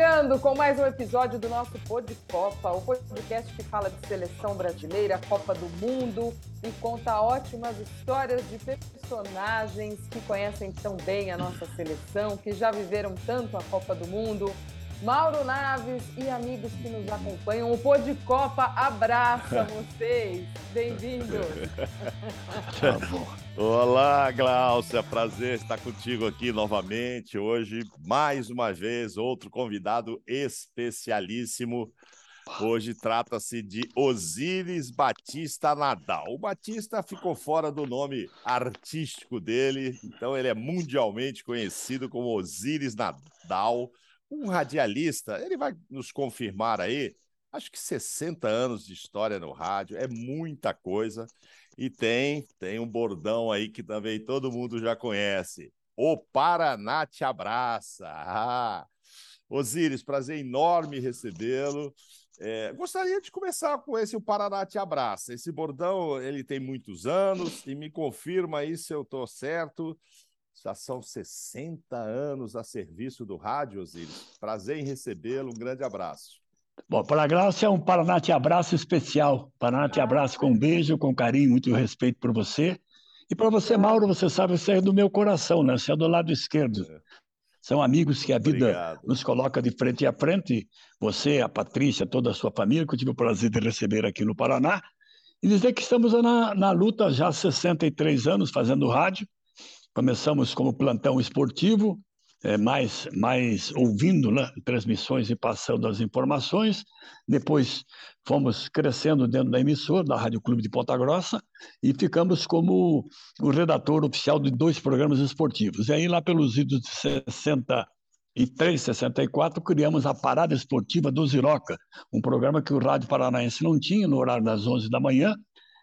chegando com mais um episódio do nosso Pod Copa, o podcast que fala de seleção brasileira, Copa do Mundo e conta ótimas histórias de personagens que conhecem tão bem a nossa seleção, que já viveram tanto a Copa do Mundo. Mauro Naves e amigos que nos acompanham, o Pod Copa abraça vocês. Bem-vindos. Tá Olá, Glaucia, prazer estar contigo aqui novamente. Hoje, mais uma vez, outro convidado especialíssimo. Hoje trata-se de Osíris Batista Nadal. O Batista ficou fora do nome artístico dele, então ele é mundialmente conhecido como Osíris Nadal, um radialista. Ele vai nos confirmar aí. Acho que 60 anos de história no rádio é muita coisa. E tem, tem um bordão aí que também todo mundo já conhece. O Paraná te abraça. Ah. Osíris, prazer enorme recebê-lo. É, gostaria de começar com esse O Paraná te abraça. Esse bordão ele tem muitos anos e me confirma aí se eu estou certo. Já são 60 anos a serviço do rádio, Osíris. Prazer em recebê-lo. Um grande abraço. Bom, para a Glaucia é um Paraná Te Abraço especial. Paraná Te Abraço com um beijo, com carinho, muito respeito por você. E para você, Mauro, você sabe, você é do meu coração, né? Você é do lado esquerdo. É. São amigos que a vida Obrigado. nos coloca de frente a frente. Você, a Patrícia, toda a sua família, que eu tive o prazer de receber aqui no Paraná. E dizer que estamos na, na luta já há 63 anos fazendo rádio. Começamos como plantão esportivo, é, mais, mais ouvindo né, transmissões e passando as informações. Depois fomos crescendo dentro da emissora, da Rádio Clube de Ponta Grossa, e ficamos como o redator oficial de dois programas esportivos. E aí, lá pelos idos de 63, 64, criamos a Parada Esportiva do Ziroca, um programa que o Rádio Paranaense não tinha no horário das 11 da manhã,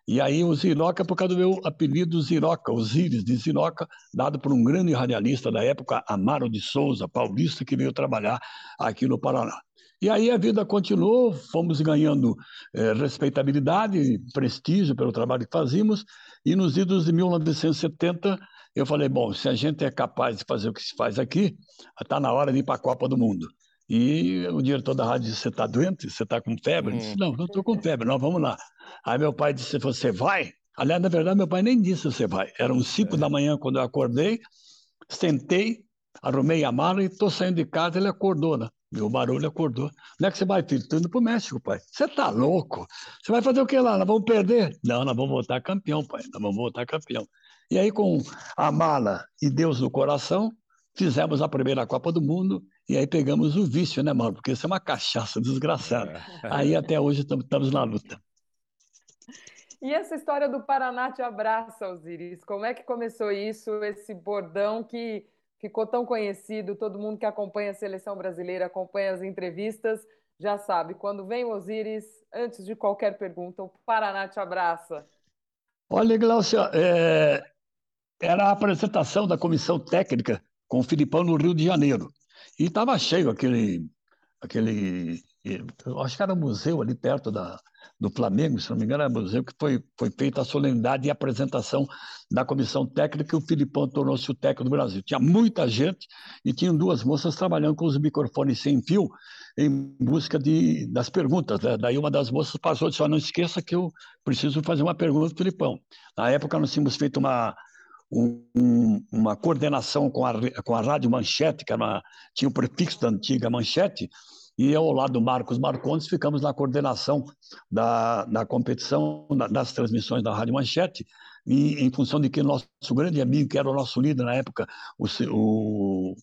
e aí o Ziroca, por causa do meu apelido Ziroca, Osíris de Ziroca, dado por um grande radialista da época, Amaro de Souza, paulista, que veio trabalhar aqui no Paraná. E aí a vida continuou, fomos ganhando é, respeitabilidade, prestígio pelo trabalho que fazíamos, e nos idos de 1970 eu falei, bom, se a gente é capaz de fazer o que se faz aqui, está na hora de ir para a Copa do Mundo. E o diretor da rádio disse: Você está doente? Você está com febre? Eu disse: Não, não estou com febre, não, vamos lá. Aí meu pai disse: Você vai? Aliás, na verdade, meu pai nem disse: Você vai. Eram cinco é. da manhã quando eu acordei, sentei, arrumei a mala e estou saindo de casa. Ele acordou, né? Meu barulho acordou. Onde é que você vai, filho? Estou indo para o México, pai. Você está louco? Você vai fazer o que lá? Nós vamos perder? Não, nós vamos voltar campeão, pai. Nós vamos voltar campeão. E aí, com a mala e Deus no coração, fizemos a primeira Copa do Mundo e aí pegamos o vício, né, Mauro? Porque isso é uma cachaça desgraçada. É. Aí até hoje estamos na luta. E essa história do Paraná te abraça, Osiris? Como é que começou isso, esse bordão que ficou tão conhecido? Todo mundo que acompanha a seleção brasileira, acompanha as entrevistas, já sabe. Quando vem o Osiris, antes de qualquer pergunta, o Paraná te abraça. Olha, Glaucia, é... era a apresentação da comissão técnica com o Filipão no Rio de Janeiro. E estava cheio aquele, aquele, acho que era um museu ali perto da, do Flamengo, se não me engano, era um museu que foi, foi feita a solenidade e apresentação da comissão técnica e o Filipão tornou-se o técnico do Brasil. Tinha muita gente e tinham duas moças trabalhando com os microfones sem fio em busca de, das perguntas. Né? Daí uma das moças passou e disse, não esqueça que eu preciso fazer uma pergunta para o Filipão. Na época nós tínhamos feito uma um, uma coordenação com a, com a Rádio Manchete, que era, tinha o prefixo da antiga Manchete, e eu, ao lado do Marcos Marcondes, ficamos na coordenação da, da competição, das transmissões da Rádio Manchete, e, em função de que nosso grande amigo, que era o nosso líder na época, o, o,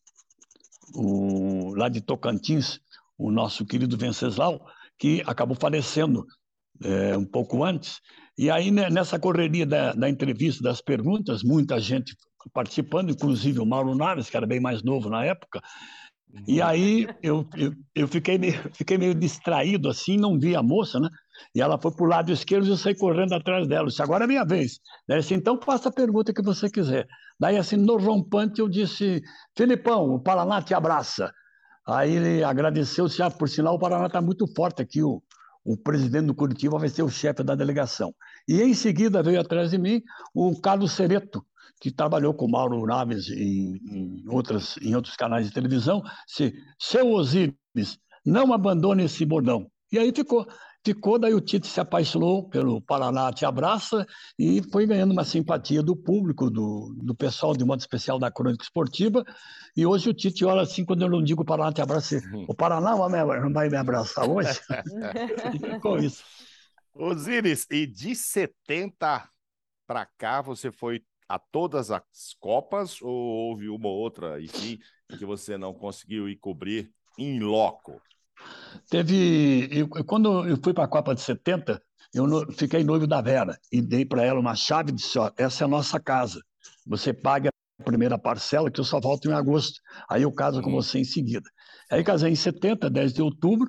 o lá de Tocantins, o nosso querido Venceslau, que acabou falecendo é, um pouco antes, e aí, né, nessa correria da, da, entrevista, das perguntas, muita gente participando, inclusive o Mauro Naves, que era bem mais novo na época. E uhum. aí eu, eu, eu fiquei, meio, fiquei meio distraído assim, não vi a moça, né? E ela foi para o lado esquerdo e eu saí correndo atrás dela. Eu disse, agora é minha vez. Daí disse, então faça a pergunta que você quiser. Daí, assim, no rompante, eu disse, Filipão, o Paraná te abraça. Aí ele agradeceu, disse, ah, por sinal, o Paraná está muito forte aqui, o, o presidente do Curitiba vai ser o chefe da delegação. E em seguida veio atrás de mim o Carlos Cereto, que trabalhou com Mauro Naves em, em, outras, em outros canais de televisão. Se, seu Osíris, não abandone esse bordão. E aí ficou. Ficou, daí o Tite se apaixonou pelo Paraná Te Abraça e foi ganhando uma simpatia do público, do, do pessoal, de modo especial da crônica esportiva. E hoje o Tite olha assim, quando eu não digo Paraná Te Abraça, uhum. o Paraná não vai me abraçar hoje? e ficou isso. Osíris, e de 70 para cá você foi a todas as Copas ou houve uma ou outra, enfim, que você não conseguiu ir cobrir em loco? Teve. Eu, quando eu fui para a Copa de 70, eu no, fiquei noivo da Vera e dei para ela uma chave de disse: ó, essa é a nossa casa. Você paga a primeira parcela, que eu só volto em agosto. Aí eu caso com uhum. você em seguida. Aí casei em 70, 10 de outubro,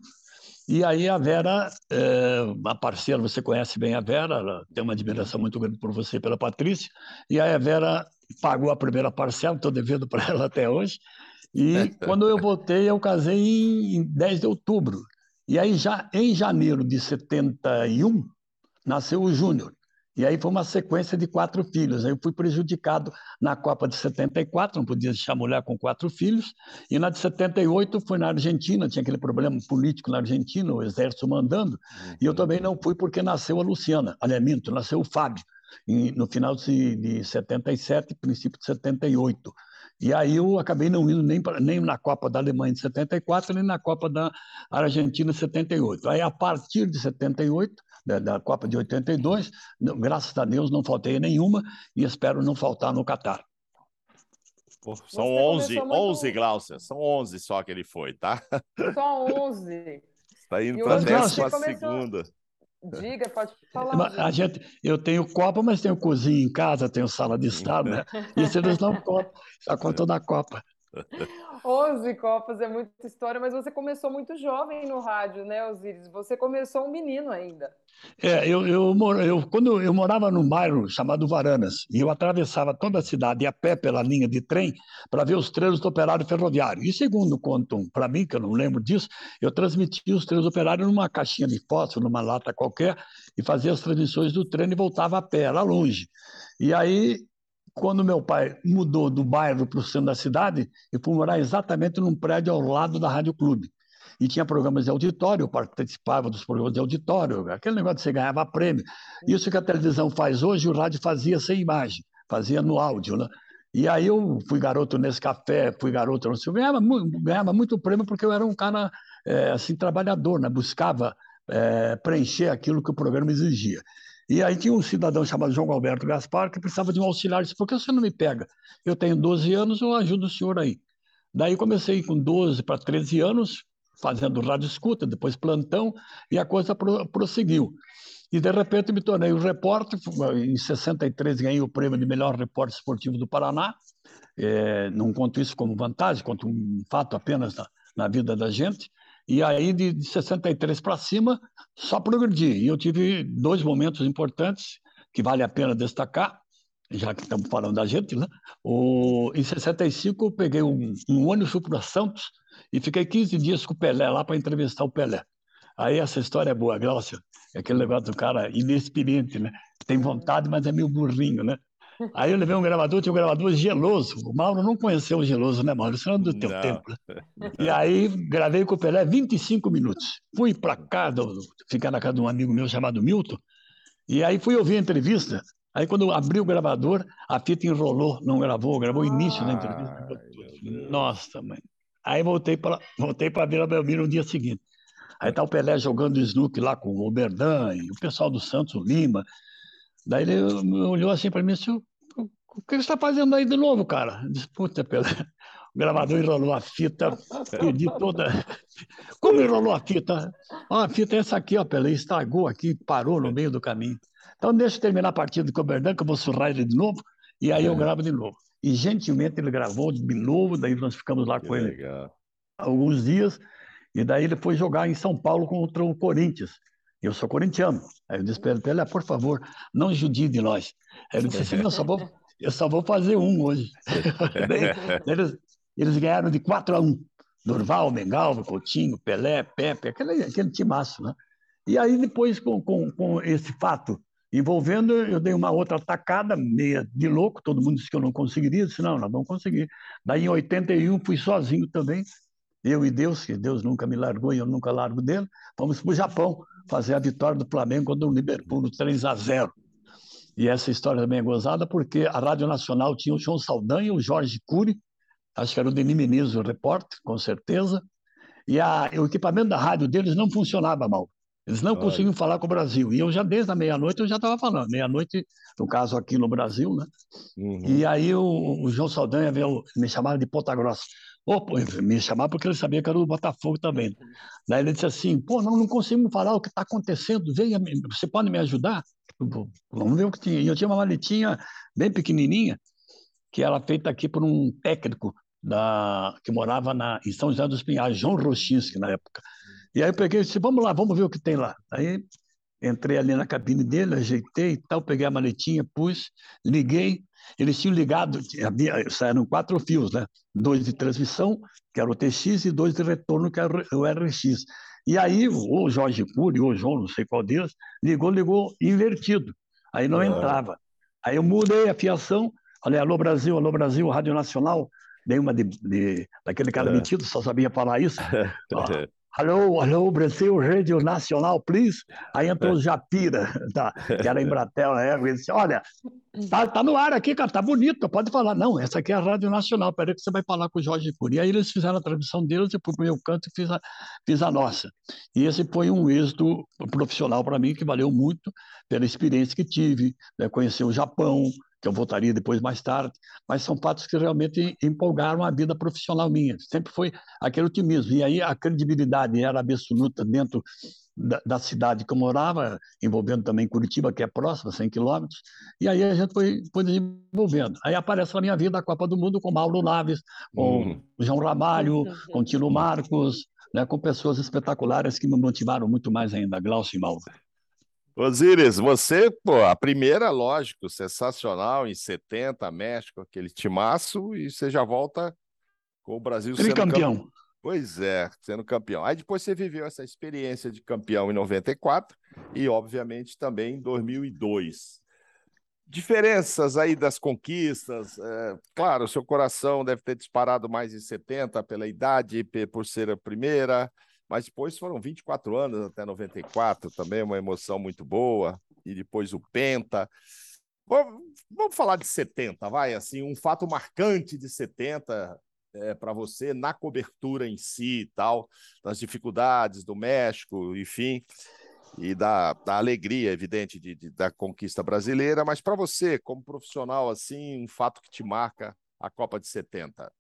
e aí a Vera, é, a parceira, você conhece bem a Vera, ela tem uma admiração muito grande por você e pela Patrícia, e aí a Vera pagou a primeira parcela, estou devendo para ela até hoje, e quando eu voltei, eu casei em 10 de outubro. E aí, já em janeiro de 71, nasceu o Júnior. E aí foi uma sequência de quatro filhos. Aí eu fui prejudicado na Copa de 74, não podia deixar mulher com quatro filhos. E na de 78 foi na Argentina, tinha aquele problema político na Argentina, o exército mandando. Uhum. E eu também não fui porque nasceu a Luciana, aliás, minto, nasceu o Fábio, no final de, de 77, princípio de 78. E aí eu acabei não indo nem, pra, nem na Copa da Alemanha de 74, nem na Copa da Argentina de 78. Aí, a partir de 78, da, da Copa de 82, graças a Deus não faltei nenhuma e espero não faltar no Catar. São 11, muito... 11, Glaucia, são 11 só que ele foi, tá? Só 11. Está indo para a décima segunda. Diga, pode falar. A gente, eu tenho Copa, mas tenho cozinha em casa, tenho sala de estar, né? Isso eles não contam, só contam da Copa. 11 Copas é muita história, mas você começou muito jovem no rádio, né, Osiris? Você começou um menino ainda. É, eu, eu, eu, quando eu morava num bairro chamado Varanas, e eu atravessava toda a cidade a pé pela linha de trem para ver os treinos do operário ferroviário. E segundo contam para mim, que eu não lembro disso, eu transmitia os treinos do operário numa caixinha de fósforo, numa lata qualquer, e fazia as transmissões do treino e voltava a pé, era longe. E aí quando meu pai mudou do bairro para o centro da cidade, eu fui morar exatamente num prédio ao lado da Rádio Clube. E tinha programas de auditório, eu participava dos programas de auditório, aquele negócio de você ganhava prêmio. Isso que a televisão faz hoje, o rádio fazia sem imagem, fazia no áudio, né? E aí eu fui garoto nesse café, fui garoto, eu ganhava, ganhava muito prêmio porque eu era um cara é, assim trabalhador, né? buscava é, preencher aquilo que o programa exigia. E aí tinha um cidadão chamado João Alberto Gaspar que precisava de um auxiliar. Disse, por que você não me pega? Eu tenho 12 anos, eu ajudo o senhor aí. Daí comecei com 12 para 13 anos, fazendo rádio escuta, depois plantão, e a coisa pro, prosseguiu. E de repente me tornei o repórter, em 63 ganhei o prêmio de melhor repórter esportivo do Paraná. É, não conto isso como vantagem, conto um fato apenas na, na vida da gente. E aí, de, de 63 para cima, só progredi. E eu tive dois momentos importantes que vale a pena destacar, já que estamos falando da gente, né? O, em 65, eu peguei um, um ônibus para Santos e fiquei 15 dias com o Pelé lá para entrevistar o Pelé. Aí essa história é boa, Glaucia. É aquele negócio do cara inexperiente, né? Tem vontade, mas é meio burrinho, né? Aí eu levei um gravador, tinha um gravador geloso. O Mauro não conheceu o geloso, né, Mauro? Isso não é do teu não. tempo. Né? E aí gravei com o Pelé 25 minutos. Fui para casa, ficar na casa de um amigo meu chamado Milton, e aí fui ouvir a entrevista. Aí quando abri o gravador, a fita enrolou, não gravou, gravou o início Ai, da entrevista. Nossa, mãe. Aí voltei para voltei para Vila Belmiro no dia seguinte. Aí tá o Pelé jogando snook lá com o Berdan, e o pessoal do Santos, o Lima, Daí ele olhou assim para mim e disse: O que você está fazendo aí de novo, cara? Eu disse: Puta, pela... o gravador enrolou a fita, perdi toda. Como enrolou a fita? Oh, a fita é essa aqui, ó, Pelé, estragou aqui, parou no meio do caminho. Então deixa eu terminar a partida com o Berdan, que eu vou surrar ele de novo, e aí eu é. gravo de novo. E gentilmente ele gravou de novo, daí nós ficamos lá que com ele alguns dias, e daí ele foi jogar em São Paulo contra o Corinthians. Eu sou corintiano. Aí eu disse para ele, por favor, não judie de nós. Aí ele disse assim, eu só vou, eu só vou fazer um hoje. eles, eles ganharam de 4 a 1. Durval, Mengalvo, Coutinho, Pelé, Pepe, aquele, aquele timaço, né? E aí depois, com, com, com esse fato envolvendo, eu dei uma outra atacada, meia de louco, todo mundo disse que eu não conseguiria, eu disse, não, nós vamos conseguir. Daí em 81 fui sozinho também, eu e Deus, que Deus nunca me largou e eu nunca largo dele, fomos para o Japão fazer a vitória do Flamengo contra o Liverpool no 3 a 0 E essa história também é gozada porque a Rádio Nacional tinha o João Saldanha, o Jorge Cury, acho que era o Denis Menezes, o repórter, com certeza, e a, o equipamento da rádio deles não funcionava mal. Eles não Olha. conseguiam falar com o Brasil. E eu já, desde a meia-noite, eu já estava falando. Meia-noite, no caso aqui no Brasil, né? Uhum. E aí o, o, João Saldanha veio, me chamava de Ponta Grossa. Oh, pô, me chamava porque ele sabia que era do Botafogo também. Daí ele disse assim, pô, não, não conseguimos falar o que está acontecendo, venha, você pode me ajudar? Vamos ver o que tinha. E eu tinha uma maletinha bem pequenininha, que era feita aqui por um técnico da, que morava na, em São José dos Pinhais, João Rochinski, na época. E aí eu peguei e disse, vamos lá, vamos ver o que tem lá. Aí entrei ali na cabine dele, ajeitei e tal, peguei a maletinha, pus, liguei. Eles tinham ligado, havia, saíram quatro fios, né? Dois de transmissão, que era o TX, e dois de retorno, que era o RX. E aí o Jorge Cury, ou o João, não sei qual deles, ligou, ligou invertido. Aí não entrava. Aí eu mudei a fiação, falei, alô Brasil, alô Brasil, Rádio Nacional, dei uma de, de daquele cara é. metido, só sabia falar isso. Alô, alô, Brasil, Rede Nacional, please. Aí entrou o Japira, tá, que era Embratel na época, ele disse, olha, tá, tá no ar aqui, cara, tá bonito, pode falar. Não, essa aqui é a Rádio Nacional, peraí que você vai falar com o Jorge Cury. E aí eles fizeram a transmissão deles, eu fui pro meu canto e fiz a, fiz a nossa. E esse foi um êxito profissional para mim, que valeu muito pela experiência que tive, né, conhecer o Japão, que eu voltaria depois mais tarde, mas são fatos que realmente empolgaram a vida profissional minha. Sempre foi aquele otimismo. E aí a credibilidade era absoluta dentro da, da cidade que eu morava, envolvendo também Curitiba, que é próxima, 100 quilômetros, e aí a gente foi, foi desenvolvendo. Aí aparece na minha vida a Copa do Mundo com Mauro Naves, com uhum. João Ramalho, com Tino Marcos, né, com pessoas espetaculares que me motivaram muito mais ainda, Glaucio e Mauro. Osíris, você, pô, a primeira, lógico, sensacional, em 70, México, aquele timaço, e você já volta com o Brasil sendo campeão. Pois é, sendo campeão. Aí depois você viveu essa experiência de campeão em 94 e, obviamente, também em 2002. Diferenças aí das conquistas, é, claro, o seu coração deve ter disparado mais em 70 pela idade, por ser a primeira, mas depois foram 24 anos até 94, também uma emoção muito boa, e depois o Penta. Vamos falar de 70, vai, assim, um fato marcante de 70 é, para você na cobertura em si e tal, das dificuldades do México, enfim, e da, da alegria, evidente, de, de da conquista brasileira, mas para você, como profissional, assim, um fato que te marca a Copa de 70.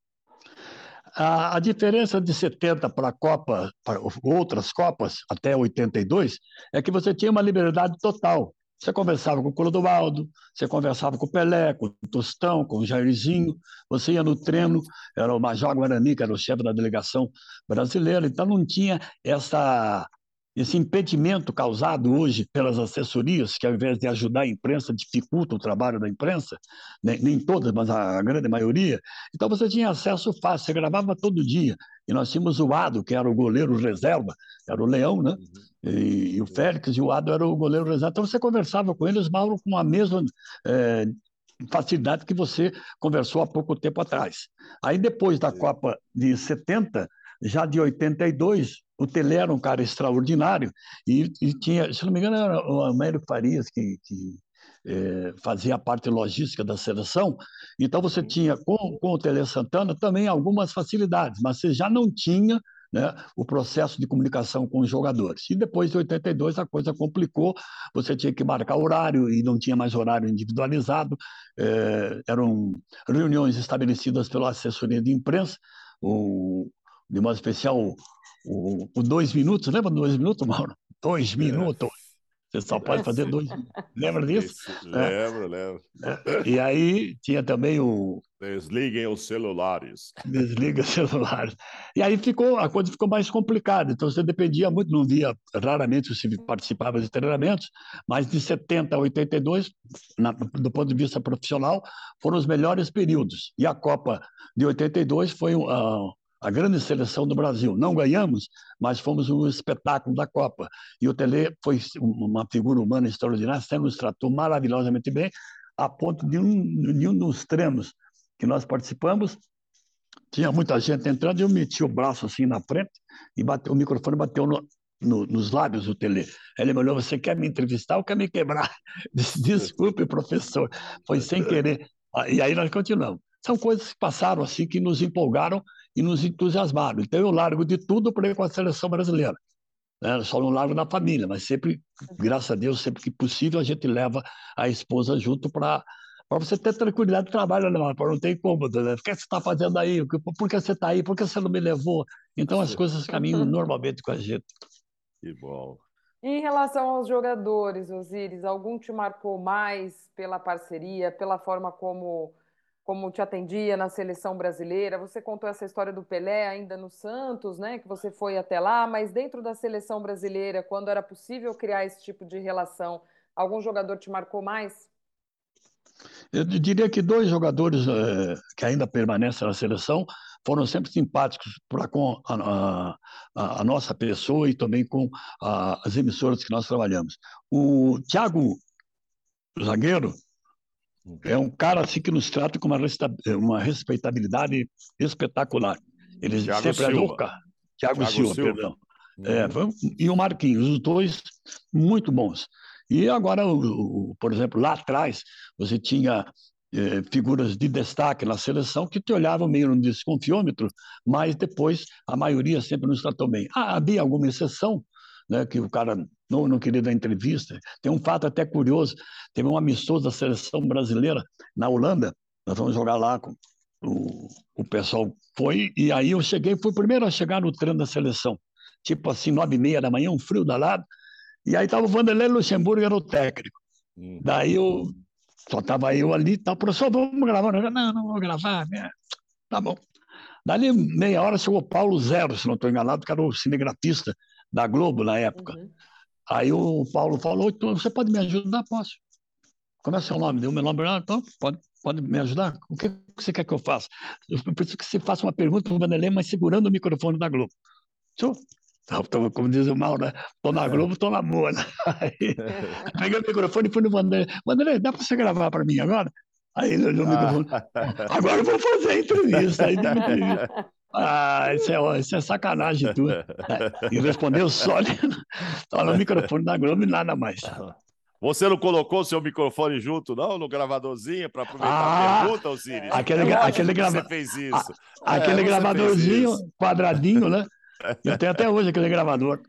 A, a diferença de 70 para a Copa, para outras Copas, até 82, é que você tinha uma liberdade total. Você conversava com o Clodoaldo, você conversava com o Pelé, com o Tostão, com o Jairzinho, você ia no treino, era o Major Guarani, que era o chefe da delegação brasileira, então não tinha essa esse impedimento causado hoje pelas assessorias, que ao invés de ajudar a imprensa, dificulta o trabalho da imprensa, nem, nem todas, mas a grande maioria. Então você tinha acesso fácil, você gravava todo dia. E nós tínhamos o Ado, que era o goleiro reserva, era o Leão, né? E, e o Félix e o Ado era o goleiro reserva. Então você conversava com eles, Mauro, com a mesma é, facilidade que você conversou há pouco tempo atrás. Aí depois da Copa de 70, já de 82, o Tele era um cara extraordinário e, e, tinha, se não me engano, era o Américo Farias que, que é, fazia a parte logística da seleção. Então você tinha com, com o Tele Santana também algumas facilidades, mas você já não tinha né, o processo de comunicação com os jogadores. E depois de 82 a coisa complicou, você tinha que marcar horário e não tinha mais horário individualizado, é, eram reuniões estabelecidas pela assessoria de imprensa, o, de modo especial o, o dois minutos, lembra dois minutos, Mauro? Dois é. minutos. Você só pode fazer dois. Lembra disso? lembro, é. lembro. É. E aí tinha também o. Desliguem os celulares. Desliga os celulares. E aí ficou, a coisa ficou mais complicada. Então você dependia muito, não via raramente se participava de treinamentos, mas de 70 a 82, na, do ponto de vista profissional, foram os melhores períodos. E a Copa de 82 foi uh, a grande seleção do Brasil. Não ganhamos, mas fomos um espetáculo da Copa. E o Tele foi uma figura humana extraordinária, sempre nos tratou maravilhosamente bem, a ponto de um, de um dos treinos que nós participamos, tinha muita gente entrando, e eu meti o braço assim na frente e bateu, o microfone bateu no, no, nos lábios do Tele. Ele me olhou, você quer me entrevistar ou quer me quebrar? Disse, desculpe, professor, foi sem querer. Ah, e aí nós continuamos. São coisas que passaram assim, que nos empolgaram e nos entusiasmaram. Então eu largo de tudo para ir com a seleção brasileira. Né? Só não largo na família, mas sempre, graças a Deus, sempre que possível, a gente leva a esposa junto para para você ter tranquilidade de trabalho, né, para não ter incômodo. Né? O que você está fazendo aí? Por que você está aí? Por que você não me levou? Então as coisas caminham normalmente com a gente. Que bom. Em relação aos jogadores, Osíris, algum te marcou mais pela parceria, pela forma como, como te atendia na seleção brasileira? Você contou essa história do Pelé ainda no Santos, né? Que você foi até lá, mas dentro da seleção brasileira, quando era possível criar esse tipo de relação, algum jogador te marcou mais? Eu diria que dois jogadores é, que ainda permanecem na seleção foram sempre simpáticos para com a, a, a, nossa pessoa e também com a, as emissoras que nós trabalhamos. O Thiago Zagueiro é um cara assim que nos trata com uma, uma respeitabilidade espetacular. Ele Thiago sempre é Silva. é. Thiago, Thiago Silva, Silva, perdão. Uhum. É, e o Marquinhos, os dois muito bons. E agora, o, o, por exemplo, lá atrás, você tinha eh, figuras de destaque na seleção que te olhavam meio no desconfiômetro, mas depois a maioria sempre nos tratou bem. Ah, havia alguma exceção, né, que o cara não, não queria dar entrevista. Tem um fato até curioso: teve um amistoso da seleção brasileira na Holanda, nós vamos jogar lá com o, o pessoal foi, e aí eu cheguei, fui o primeiro a chegar no treino da seleção, tipo assim, nove e meia da manhã, um frio danado, e aí estava o Vanderlei Luxemburgo, era o técnico. Hum. Daí eu só estava eu ali, tá, professor, vamos gravar? Não, não, não vou gravar. Né? Tá bom. Dali meia hora chegou Paulo Zero, se não estou enganado, que era o cinegrafista da Globo na época. Uhum. Aí o Paulo falou, então, você pode me ajudar? Posso. Como é seu nome? Deu meu nome, então pode, pode me ajudar? O que você quer que eu faça? Eu preciso que você faça uma pergunta para o Vanderlei, mas segurando o microfone da Globo. Senhor, Tô, como diz o mal, né? Tô na Globo, tô na boa. Né? Aí, peguei o microfone e fui no Vanderlei. Vanderlei, dá para você gravar para mim agora? Aí ele olhou o microfone. Agora eu vou fazer a entrevista. Aí entrevista. Ah, isso é, isso é sacanagem tudo. E respondeu só no microfone da Globo e nada mais. Você não colocou seu microfone junto, não, no gravadorzinho, para aproveitar ah, a pergunta, Osiris? Aquele, aquele, grava... você fez isso. A, aquele é, gravadorzinho quadradinho, né? Eu tenho até hoje aquele gravador.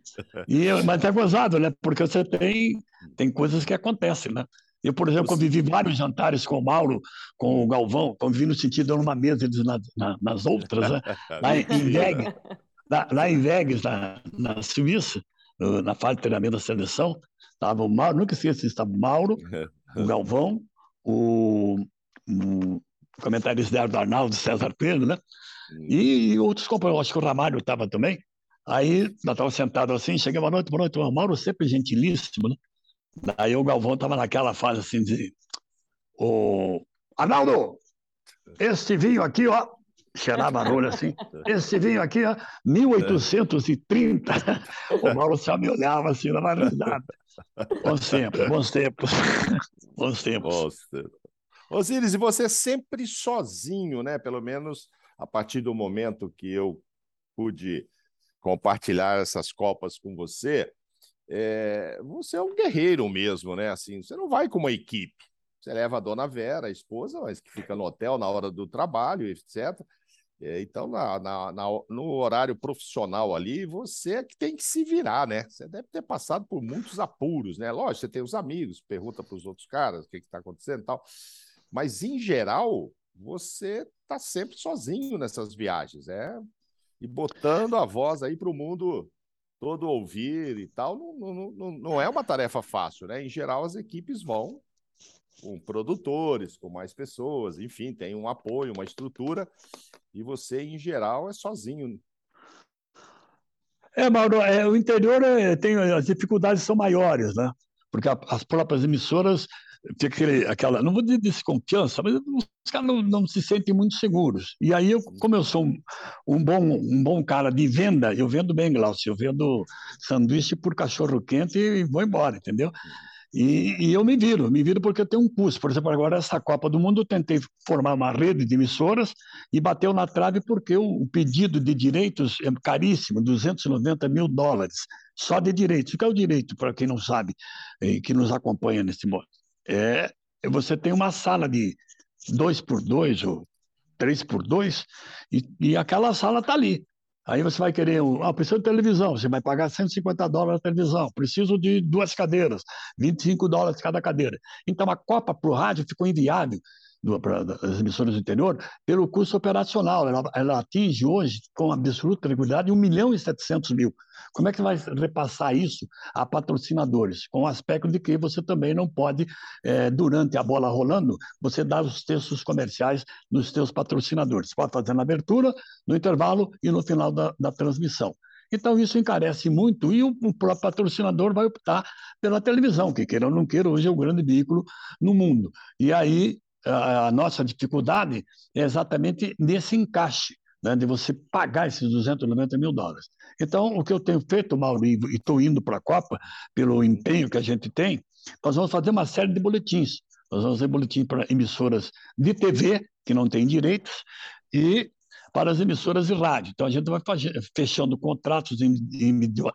E, mas é gozado, né? Porque você tem, tem coisas que acontecem, né? Eu, por exemplo, convivi vários jantares com o Mauro, com o Galvão, convivi no sentido de numa mesa eles na, na, nas outras, né? Lá em Vegas, lá, lá em Vegas, na, na Suíça, na fase de treinamento da seleção, estava o Mauro, nunca esqueci, estava o Mauro, o Galvão, o, o comentarista do Arnaldo César Pedro, né? E, outros companheiros, acho que o Ramalho estava também. Aí nós estávamos sentados assim, cheguei boa noite, boa noite, o Mauro sempre gentilíssimo, né? Daí o Galvão estava naquela fase assim de. O Arnaldo, este vinho aqui, ó, cheirava a rolha assim, esse vinho aqui, ó, 1830. O Mauro só me olhava assim, não vai nada. Bons tempos, bons tempos. Bons tempos. Bons tempos. Osíris, e você sempre sozinho, né? Pelo menos a partir do momento que eu pude compartilhar essas copas com você, é, você é um guerreiro mesmo, né? Assim, você não vai com uma equipe. Você leva a dona Vera, a esposa, mas que fica no hotel na hora do trabalho, etc. É, então, na, na, na, no horário profissional ali, você é que tem que se virar, né? Você deve ter passado por muitos apuros, né? Lógico, você tem os amigos, pergunta para os outros caras o que está acontecendo e tal. Mas, em geral, você está sempre sozinho nessas viagens, é? E botando a voz aí para o mundo todo ouvir e tal, não, não, não, não é uma tarefa fácil, né? Em geral, as equipes vão com produtores, com mais pessoas, enfim, tem um apoio, uma estrutura, e você, em geral, é sozinho. É, Mauro, é, o interior é, tem as dificuldades são maiores, né? Porque a, as próprias emissoras tinha aquele, aquela, não vou dizer desconfiança, mas os caras não, não, se sentem muito seguros. E aí, eu, como eu sou um, um, bom, um bom cara de venda, eu vendo bem, Glaucio, eu vendo sanduíche por cachorro quente e vou embora, entendeu? E, e, eu me viro, me viro porque eu tenho um custo. Por exemplo, agora essa Copa do Mundo eu tentei formar uma rede de emissoras e bateu na trave porque o, o pedido de direitos é caríssimo, 290 mil dólares, só de direitos. O que é o direito, para quem não sabe, e que nos acompanha nesse modo? É, você tem uma sala de dois por dois ou três por dois e, e aquela sala está ali. Aí você vai querer, ah, preciso de televisão, você vai pagar 150 dólares a televisão, preciso de duas cadeiras, 25 dólares cada cadeira. Então a Copa para o rádio ficou inviável para as emissoras do interior pelo custo operacional. Ela, ela, atinge hoje, com absoluta tranquilidade, 1 milhão e 700 mil. Como é que vai repassar isso a patrocinadores? Com o aspecto de que você também não pode, é, durante a bola rolando, você dar os textos comerciais nos seus patrocinadores. Pode fazer na abertura, no intervalo e no final da, da transmissão. Então, isso encarece muito e o, o próprio patrocinador vai optar pela televisão, que queira ou não queira, hoje é o grande veículo no mundo. E aí a, nossa dificuldade é exatamente nesse encaixe, né, de você pagar esses 290 mil dólares. Então, o que eu tenho feito, Mauro, e estou indo para a Copa, pelo empenho que a gente tem, nós vamos fazer uma série de boletins. Nós vamos fazer boletim para emissoras de TV, que não têm direitos, e para as emissoras de rádio. Então, a gente vai fechando contratos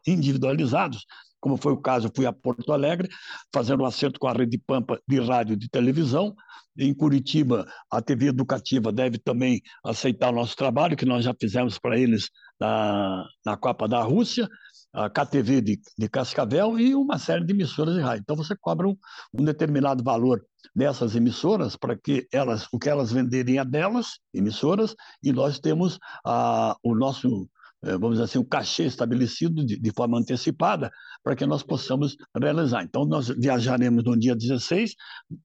individualizados como foi o caso, eu fui a Porto Alegre, fazendo um acerto com a Rede Pampa de rádio e de televisão. Em Curitiba, a TV Educativa deve também aceitar o nosso trabalho, que nós já fizemos para eles na, na Copa da Rússia, a KTV de, de Cascavel e uma série de emissoras de rádio. Então, você cobra um, um determinado valor dessas emissoras para que elas, o que elas venderem a delas, emissoras, e nós temos a, o nosso vamos dizer assim, o cachê estabelecido de, de, forma antecipada para que nós possamos realizar. Então, nós viajaremos no dia 16,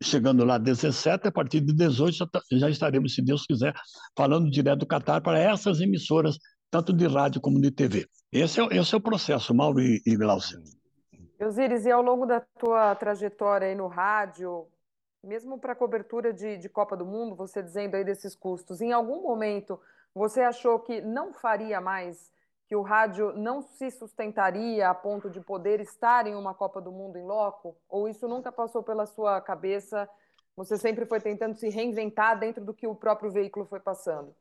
chegando lá 17, a partir de 18 já, tá, já estaremos, se Deus quiser, falando direto do Catar para essas emissoras, tanto de rádio como de TV. Esse é, esse é o processo, Mauro e, e Glaucia. Osíris, e ao longo da tua trajetória aí no rádio, mesmo para cobertura de, de Copa do Mundo, você dizendo aí desses custos, em algum momento você achou que não faria mais, que o rádio não se sustentaria a ponto de poder estar em uma Copa do Mundo em loco? Ou isso nunca passou pela sua cabeça? Você sempre foi tentando se reinventar dentro do que o próprio veículo foi passando?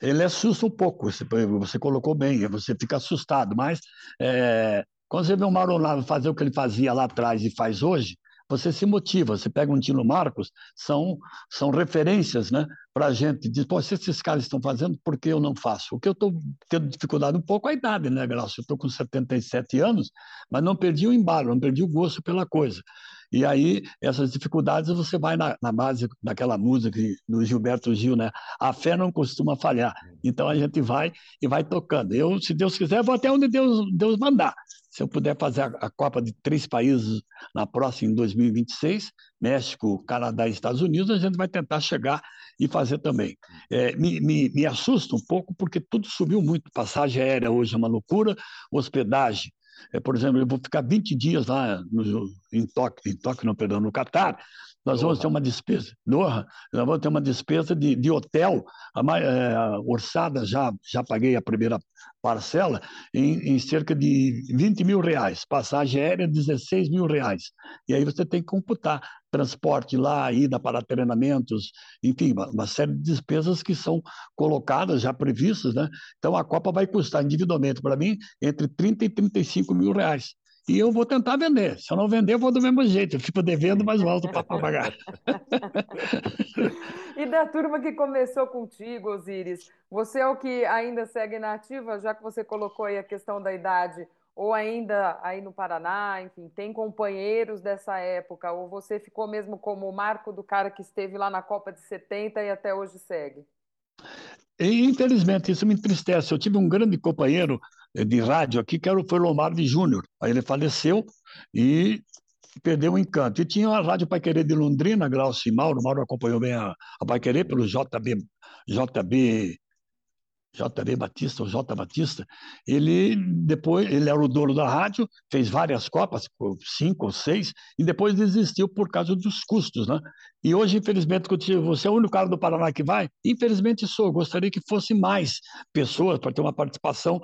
Ele assusta um pouco, você, colocou bem, você fica assustado, mas é, quando você vê o Mauro fazer o que ele fazia lá atrás e faz hoje, você se motiva. Você pega um Tino Marcos, são, são referências né, para a gente. Diz, pô, se esses caras estão fazendo, por que eu não faço? O que eu estou tendo dificuldade um pouco é a idade, né, Graça? Eu estou com 77 anos, mas não perdi o embalo, não perdi o gosto pela coisa. E aí, essas dificuldades, você vai na, na base daquela música do Gilberto Gil, né? A fé não costuma falhar. Então, a gente vai e vai tocando. Eu, se Deus quiser, vou até onde Deus, Deus mandar. Se eu puder fazer a, Copa de três países na próxima, em 2026, México, Canadá e Estados Unidos, a gente vai tentar chegar e fazer também. É, me, me, me assusta um pouco, porque tudo subiu muito. Passagem aérea hoje é uma loucura, hospedagem, é, por exemplo, eu vou ficar 20 dias lá no, em Tóquio, em Tóquio, não, perdão, no Catar, nós vamos ter uma despesa, Doha, nós vamos ter uma despesa de, de hotel, a, é, orçada, já, já paguei a primeira parcela, em, em, cerca de 20 mil reais, passagem aérea 16 mil reais, e aí você tem que computar transporte lá, ida para treinamentos, enfim, uma, uma, série de despesas que são colocadas, já previstas, né? Então a Copa vai custar individualmente para mim entre 30 e 35 mil reais e eu vou tentar vender. Se eu não vender, eu vou do mesmo jeito. Eu fico devendo, mas volto para pagar. e da turma que começou contigo, Osiris, você é o que ainda segue na ativa, já que você colocou aí a questão da idade, ou ainda aí no Paraná, enfim, tem companheiros dessa época, ou você ficou mesmo como o marco do cara que esteve lá na Copa de 70 e até hoje segue? E, infelizmente, isso me entristece. Eu tive um grande companheiro eh, de rádio aqui, que era o Lombardi Júnior. Aí ele faleceu e perdeu o encanto. E tinha a Rádio Paiquerê de Londrina, Glaucio e Mauro. Mauro acompanhou bem a, a Paiquerê pelo JB, JB JB Batista, o J Batista, ele depois ele era o dono da rádio, fez várias copas, cinco ou seis, e depois desistiu por causa dos custos, né? E hoje, infelizmente, você é o único cara do Paraná que vai, infelizmente sou. Gostaria que fosse mais pessoas para ter uma participação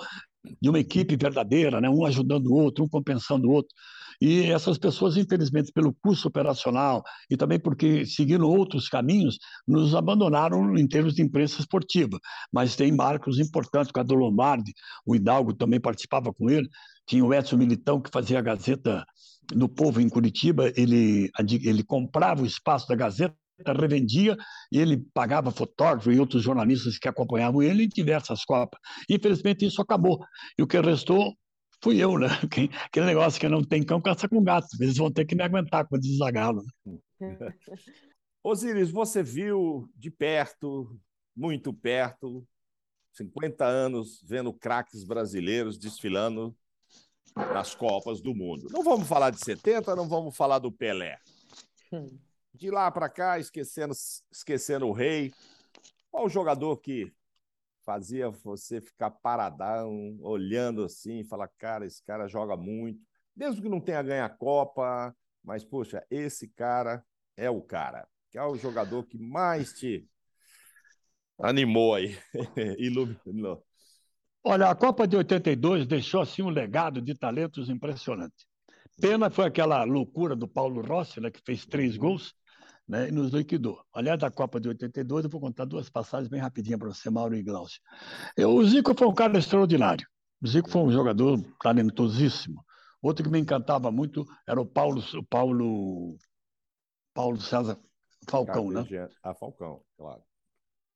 de uma equipe verdadeira, né? um ajudando o outro, um compensando o outro. E essas pessoas, infelizmente, pelo custo operacional e também porque seguiram outros caminhos, nos abandonaram em termos de imprensa esportiva. Mas tem marcos importantes, o Cadu Lombardi, o Hidalgo também participava com ele, tinha o Edson Militão, que fazia a Gazeta do Povo em Curitiba, ele, ele comprava o espaço da Gazeta, revendia ele pagava fotógrafo e outros jornalistas que acompanhavam ele em diversas Copas. Infelizmente, isso acabou. E o que restou fui eu, né? Aquele negócio que não tem cão, caça com gato. Eles vão ter que me aguentar com o Zagallo. Né? Osíris, você viu de perto, muito perto, 50 anos vendo craques brasileiros desfilando nas Copas do Mundo. Não vamos falar de 70, não vamos falar do Pelé. De lá para cá, esquecendo, esquecendo o rei, qual o jogador que fazia você ficar paradão, olhando assim, falar, cara, esse cara joga muito, mesmo que não tenha ganho a Copa, mas, poxa, esse cara é o cara, que é o jogador que mais te animou aí, iluminou. Olha, a Copa de 82 deixou assim um legado de talentos impressionante. Pena foi aquela loucura do Paulo Rossi, né, que fez três gols, né, e nos liquidou. Aliás, da Copa de 82, eu vou contar duas passagens bem rapidinho para você, Mauro e Glaucio. Eu, o Zico foi um cara extraordinário. O Zico foi um jogador talentosíssimo. Outro que me encantava muito era o Paulo, o Paulo, Paulo César Falcão, né? A Falcão, claro.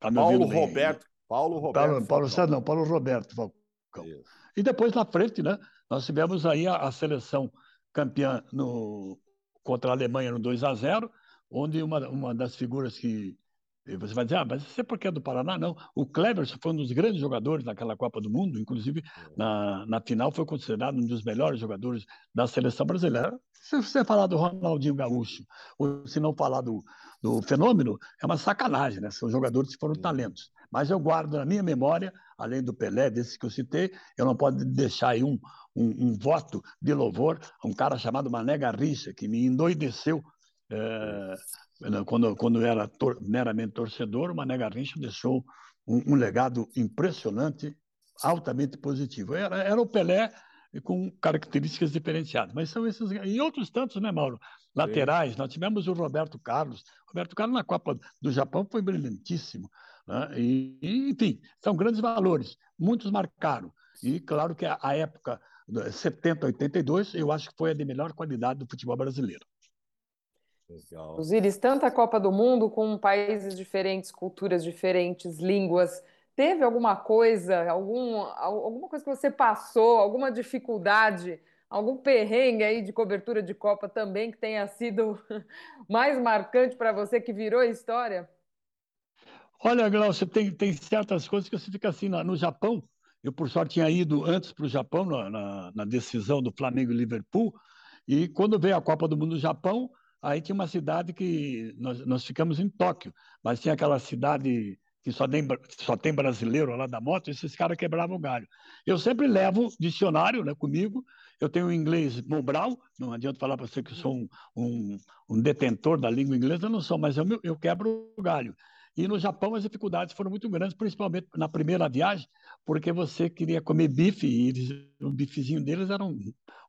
Tá Paulo Roberto, Paulo Roberto. Paulo, Paulo César, não, Paulo Roberto Falcão. Isso. E depois na frente, né? Nós tivemos aí a, a seleção campeã no, contra a Alemanha no 2 a 0 onde uma, uma das figuras que você vai dizer, ah, mas você porque é do Paraná? Não. O Cleverson foi um dos grandes jogadores naquela Copa do Mundo, inclusive é. na, na final foi considerado um dos melhores jogadores da seleção brasileira. Se você falar do Ronaldinho Gaúcho, ou se não falar do, do fenômeno, é uma sacanagem, né? São jogadores que foram talentos. Mas eu guardo na minha memória, além do Pelé, desses que eu citei, eu não posso deixar aí um, um, um voto de louvor a um cara chamado Mané Garrincha, que me endoideceu é, quando, quando era tor meramente torcedor, o Mané Garrincha deixou um, um, legado impressionante, altamente positivo. Era, era o Pelé com características diferenciadas. Mas são esses. E outros tantos, né, Mauro? Laterais, Sim. nós tivemos o Roberto Carlos. Roberto Carlos na Copa do Japão foi brilhantíssimo. Né? E, enfim, são grandes valores. Muitos marcaram. E claro que a, a época 70, 82, eu acho que foi a de melhor qualidade do futebol brasileiro. Legal. Osiris, tanta Copa do Mundo com países diferentes, culturas diferentes, línguas. Teve alguma coisa, algum, alguma coisa que você passou, alguma dificuldade, algum perrengue aí de cobertura de Copa também que tenha sido mais marcante para você, que virou história? Olha, Glaucio, tem, tem certas coisas que você fica assim, no Japão, eu por sorte tinha ido antes para o Japão, na, na, na, decisão do Flamengo e Liverpool, e quando veio a Copa do Mundo no Japão, Aí tinha uma cidade que nós, nós ficamos em Tóquio, mas tinha aquela cidade que só tem, só tem brasileiro lá da moto, esses caras quebravam o galho. Eu sempre levo dicionário né, comigo, eu tenho inglês Mobral, não adianta falar para você que sou um, um, um, detentor da língua inglesa, eu não sou, mas eu, eu quebro o galho. E no Japão as dificuldades foram muito grandes, principalmente na primeira viagem, porque você queria comer bife e eles, o bifezinho deles era um,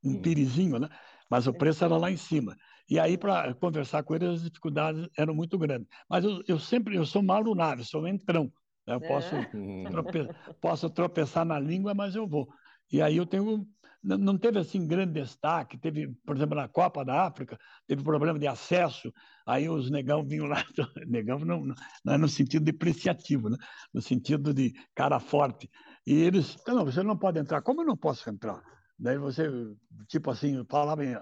um pirizinho, né? mas o preço era lá em cima. E aí, para conversar com eles, as dificuldades eram muito grandes. Mas eu, eu sempre, eu sou Naves, sou entrão. Né? Eu posso, é. trope, posso tropeçar na língua, mas eu vou. E aí eu tenho. Não teve assim grande destaque. Teve, por exemplo, na Copa da África, teve problema de acesso. Aí os negão vinham lá. Negão não, não é no sentido depreciativo, né? no sentido de cara forte. E eles. Não, você não pode entrar. Como eu não posso entrar? Daí você, tipo assim, falava em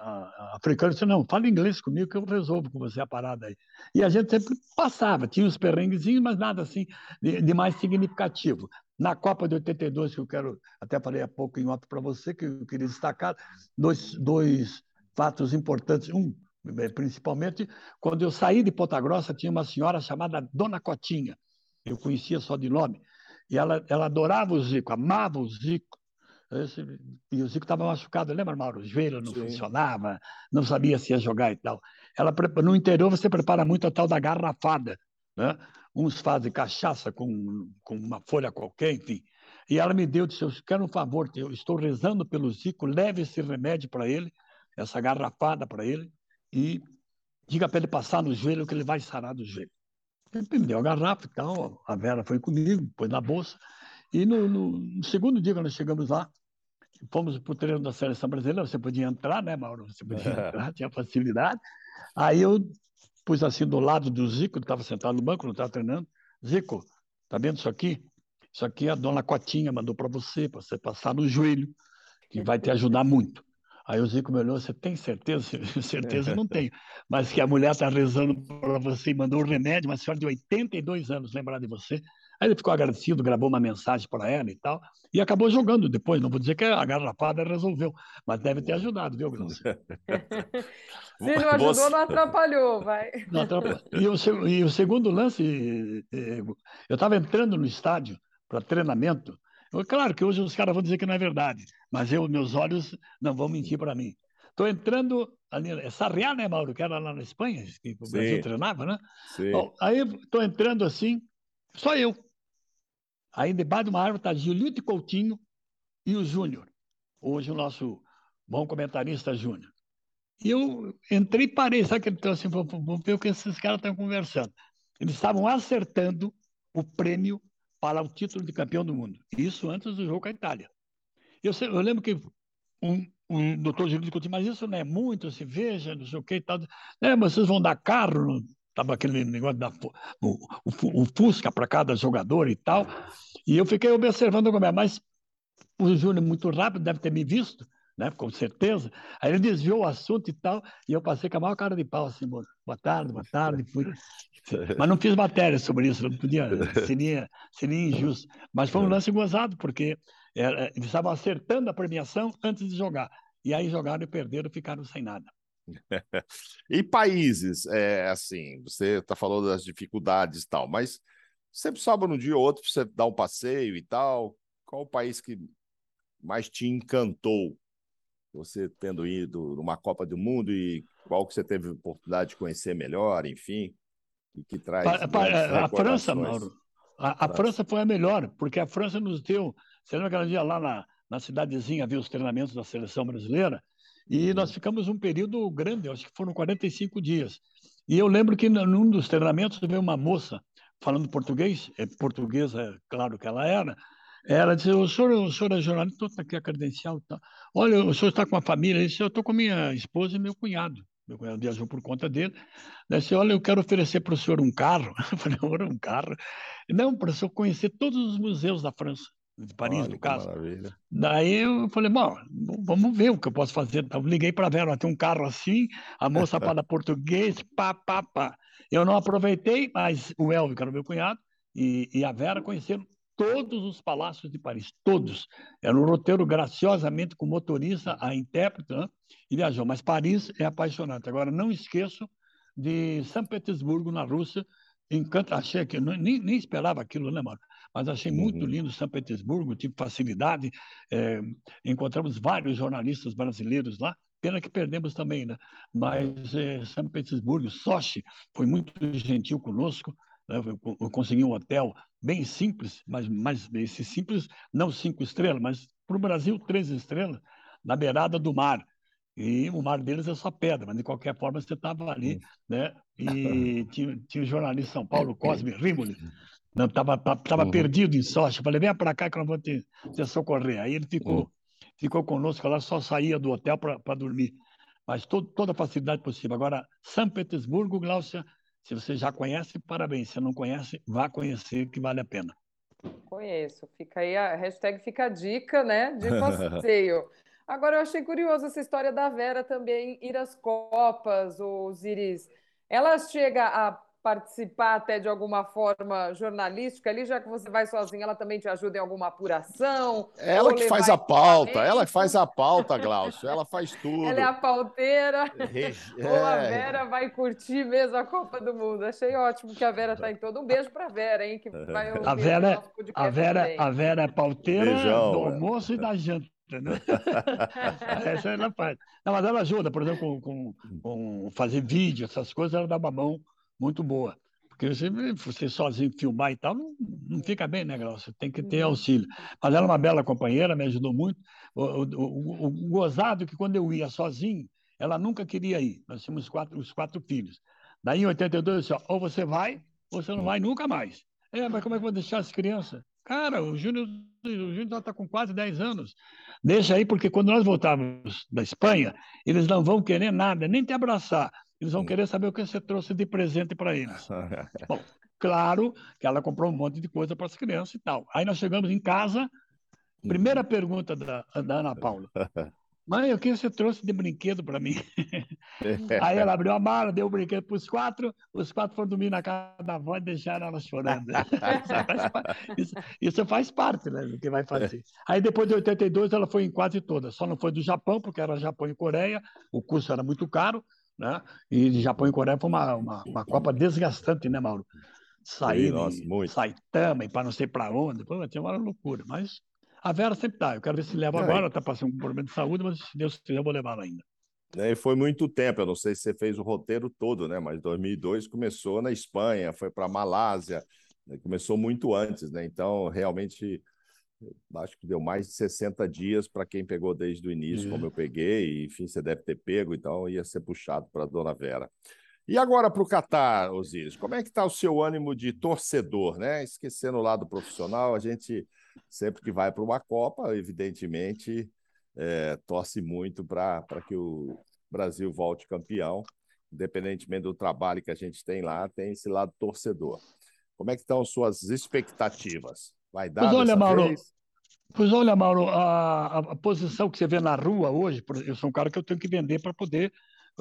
africano, disse, não, fala inglês comigo que eu resolvo com você a parada aí. E a gente sempre passava, tinha uns perrenguezinhos, mas nada assim de, de mais significativo. Na Copa de 82, que eu quero, até falei há pouco em off para você, que eu queria destacar, dois, dois fatos importantes. Um, eh, principalmente, quando eu saí de Ponta Grossa, tinha uma senhora chamada Dona Cotinha, eu conhecia só de nome, e ela, ela adorava o Zico, amava o Zico, esse, e o Zico estava machucado, lembra, Mauro? O joelho não Sim. funcionava, não sabia se ia jogar e tal. Ela, no interior você prepara muito a tal da garrafada. Né? Uns fazem cachaça com, com uma folha qualquer, enfim. E ela me deu, disse, eu quero um favor, eu estou rezando pelo Zico, leve esse remédio para ele, essa garrafada para ele e diga para ele passar no joelho que ele vai sarar do joelho. Ele me deu a garrafa e tal, a Vera foi comigo, pôs na bolsa. E no, no, no segundo dia, quando nós chegamos lá, fomos para o treino da seleção brasileira, você podia entrar, né, Mauro? Você podia entrar, tinha facilidade. Aí eu pus assim do lado do Zico, ele estava sentado no banco, não estava treinando. Zico, tá vendo isso aqui? Isso aqui a dona Cotinha mandou para você, para você passar no joelho, que vai te ajudar muito. Aí o Zico me olhou, você tem certeza? certeza não tenho. Mas que a mulher está rezando para você e mandou um remédio, uma senhora de 82 anos lembrar de você. Aí ele ficou agradecido, gravou uma mensagem para ela e tal, e acabou jogando depois. Não vou dizer que a garrafada resolveu, mas deve ter ajudado, viu, Glaucio? Se não ajudou, Você... não atrapalhou, vai. Não atrapalhou. E, o, e o segundo lance, eh, eu estava entrando no estádio para treinamento. Eu, claro que hoje os caras vão dizer que não é verdade, mas eu, meus olhos não vão mentir para mim. Estou entrando ali, é Sarriá, né, Mauro, que era lá na Espanha, que o Brasil treinava, né? Sim. Bom, aí estou entrando assim, só eu. Aí debaixo de uma árvore está Gilito Coutinho e o Júnior. Hoje o nosso bom comentarista Júnior. E eu entrei e parei, sabe que ele então assim, ver o que esses caras estão conversando. Eles estavam acertando o prêmio para o título de campeão do mundo. Isso antes do jogo com a Itália. Eu, eu lembro que um, um doutor Coutinho, mas isso não é muito, se veja, não sei o que e tal. É, vocês vão dar carro, Estava aquele negócio da o, o, o Fusca para cada jogador e tal. E eu fiquei observando como é, mas o Júnior, muito rápido, deve ter me visto, né? com certeza. Aí ele desviou o assunto e tal, e eu passei com a maior cara de pau, assim, boa tarde, boa tarde, fui. Mas não fiz matéria sobre isso, não podia, seria, seria injusto. Mas foi um lance gozado, porque era, eles estavam acertando a premiação antes de jogar. E aí jogaram e perderam, ficaram sem nada. e países, é, assim, você está falando das dificuldades e tal, mas sempre sobra um dia ou outro para você dar um passeio e tal. Qual o país que mais te encantou? Você tendo ido numa Copa do Mundo e qual que você teve oportunidade de conhecer melhor, enfim, e que traz. Pa, pa, a França, Mauro. A, a França. França foi a melhor, porque a França nos deu. Você lembra aquele dia lá na, na cidadezinha, ver os treinamentos da seleção brasileira? E nós ficamos um período grande, acho que foram 45 dias. E eu lembro que num dos treinamentos veio uma moça falando português, é portuguesa, é claro que ela era. Ela disse: O senhor, o senhor é jornalista, está aqui a credencial. Tá. Olha, o senhor está com a família? Ele disse: Eu estou com minha esposa e meu cunhado. Meu cunhado viajou por conta dele. Ela disse: Olha, eu quero oferecer para o senhor um carro. Eu falei: um carro? Não, para o senhor conhecer todos os museus da França de Paris, Olha, no caso. Maravilha. Daí eu falei, bom, vamos ver o que eu posso fazer. Eu liguei para a Vera, tem um carro assim, a moça fala português, pá, pá, pá. Eu não aproveitei, mas o Elvio, que era o meu cunhado, e, e a Vera conheceram todos os palácios de Paris, todos. Era um roteiro graciosamente com motorista, a intérprete, né? e viajou. Mas Paris é apaixonante. Agora, não esqueço de São Petersburgo, na Rússia, encanta, achei que nem, nem esperava aquilo, né, mano? Mas achei muito uhum. lindo São Petersburgo, tive facilidade, é, encontramos vários jornalistas brasileiros lá, pena que perdemos também, né? Mas é, São Petersburgo, Sochi foi muito gentil conosco, né? eu, eu consegui um hotel bem simples, mas, mas esse simples, não cinco estrelas, mas para o Brasil, três estrelas, na beirada do mar. E o mar deles é só pedra, mas de qualquer forma você estava ali, né? E tinha, tinha o jornalista São Paulo, Cosme Rimoli, não, tava, tava uhum. perdido em sorte. Falei, vem para cá que eu não vou te, te socorrer. Aí ele ficou, uhum. ficou conosco lá, só saía do hotel para dormir. Mas todo, toda a facilidade possível. Agora, São Petersburgo, Glaucia, se você já conhece, parabéns. Se não conhece, vá conhecer, que vale a pena. Conheço. Fica aí a hashtag fica a dica, né? De passeio. Agora, eu achei curioso essa história da Vera também ir às Copas, os Iris. Ela chega a participar até de alguma forma jornalística ali, já que você vai sozinha, ela também te ajuda em alguma apuração? Ela que faz a pauta, ela que faz a pauta, Glaucio, ela faz tudo. Ela é a pauteira, é. ou a Vera vai curtir mesmo a Copa do Mundo. Achei ótimo que a Vera está em todo. Um beijo para a Vera, hein, que vai a Vera, a Vera, a Vera é pauteira Beijão, do almoço é. e da janta. Essa ela faz. Não, mas ela ajuda, por exemplo, com, com, com fazer vídeo, essas coisas, ela dá uma mão muito boa. Porque você, você sozinho filmar e tal, não, não fica bem, né, Glaucio? Você tem que ter uhum. auxílio. Mas ela é uma bela companheira, me ajudou muito. O, o, o, o gozado que quando eu ia sozinho, ela nunca queria ir. Nós tínhamos quatro, os quatro filhos. Daí, em 82, eu disse, ó, ou você vai, ou você não vai nunca mais. É, mas como é que eu vou deixar as crianças? Cara, o Júnior o Júnior está com quase 10 anos. Deixa aí, porque quando nós voltarmos da Espanha, eles não vão querer nada, nem te abraçar. Eles vão querer saber o que você trouxe de presente para eles. Bom, claro que ela comprou um monte de coisa para as crianças e tal. Aí nós chegamos em casa, primeira pergunta da, da Ana Paula. Mãe, o que você trouxe de brinquedo para mim? Aí ela abriu a mala, deu o brinquedo para os quatro, os quatro foram dormir na casa da avó e deixaram ela chorando. isso, isso, faz parte né, do que vai fazer. Aí depois de 82 ela foi em quase todas, só não foi do Japão, porque era Japão e Coreia, o curso era muito caro, né? E de Japão e Coreia foi uma, uma, uma Copa desgastante, né, Mauro? Sair Sim, Saitama e para não sei para onde, tinha uma loucura, mas a Vera sempre tá. Eu quero ver se leva é. agora, está passando um problema de saúde, mas se Deus quiser, eu vou levar ela ainda. É, e foi muito tempo, eu não sei se você fez o roteiro todo, né? Mas 2002 começou na Espanha, foi para Malásia, né? começou muito antes, né? Então, realmente, acho que deu mais de 60 dias para quem pegou desde o início, é. como eu peguei, e, enfim, você deve ter pego, então ia ser puxado para a Dona Vera. E agora para o Catar, Osíris, como é que está o seu ânimo de torcedor, né? Esquecendo o lado profissional, a gente sempre que vai para uma Copa, evidentemente, é, torce muito para que o Brasil volte campeão, independentemente do trabalho que a gente tem lá, tem esse lado torcedor. Como é que estão suas expectativas? Vai dar pois olha, Mauro, vez? Pois olha, Mauro, a, a, posição que você vê na rua hoje, eu sou um cara que eu tenho que vender para poder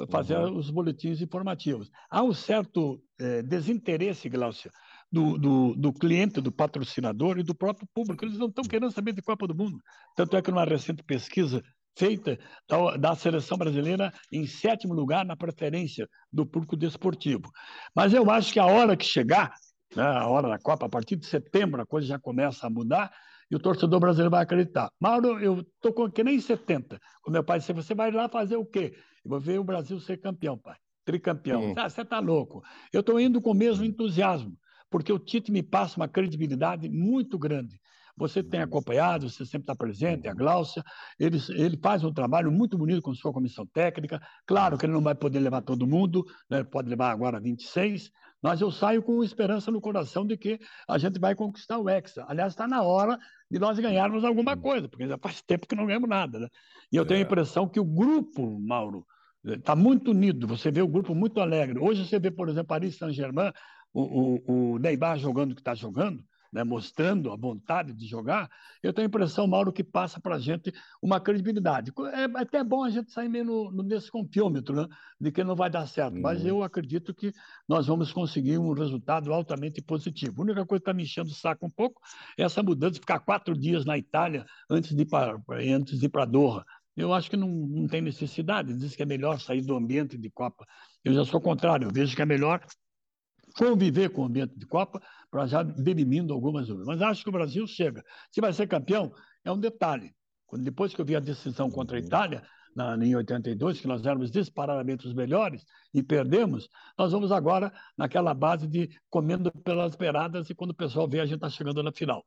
fazer uhum. os boletins informativos. Há um certo é, desinteresse, Glaucia, do, do, do, cliente, do patrocinador e do próprio público. Eles não estão querendo saber de Copa do Mundo. Tanto é que numa recente pesquisa feita da, da seleção brasileira em sétimo lugar na preferência do público desportivo. Mas eu acho que a hora que chegar, a hora da Copa, a partir de setembro, a coisa já começa a mudar e o torcedor brasileiro vai acreditar. Mauro, eu estou com que nem 70. O meu pai disse, você vai lá fazer o quê? Eu vou ver o Brasil ser campeão, pai. Tricampeão. Ah, você está louco. Eu estou indo com o mesmo entusiasmo porque o Tite me passa uma credibilidade muito grande. Você tem acompanhado, você sempre está presente, a Gláucia, ele, ele faz um trabalho muito bonito com sua comissão técnica. Claro que ele não vai poder levar todo mundo, né? pode levar agora 26, mas eu saio com esperança no coração de que a gente vai conquistar o Hexa. Aliás, está na hora de nós ganharmos alguma coisa, porque já faz tempo que não ganhamos nada. Né? E eu tenho a é. impressão que o grupo, Mauro, está muito unido. Você vê o grupo muito alegre. Hoje você vê, por exemplo, Paris Saint-Germain o, o, o Neymar jogando o que está jogando, né, mostrando a vontade de jogar, eu tenho a impressão, Mauro, que passa para a gente uma credibilidade. É até bom a gente sair meio no, no desconfiômetro, né, de que não vai dar certo, uhum. mas eu acredito que nós vamos conseguir um resultado altamente positivo. A única coisa que está me enchendo o saco um pouco é essa mudança de ficar quatro dias na Itália antes de ir para, antes de ir para Doha. Eu acho que não, não tem necessidade, diz que é melhor sair do ambiente de Copa. Eu já sou contrário, eu vejo que é melhor conviver com o ambiente de Copa para já derimindo algumas dúvidas. Mas acho que o Brasil chega. Se vai ser campeão, é um detalhe. Quando, depois que eu vi a decisão contra a uhum. Itália, na, em 82, que nós éramos disparadamente os melhores e perdemos, nós vamos agora naquela base de comendo pelas beiradas e quando o pessoal vê, a gente está chegando na final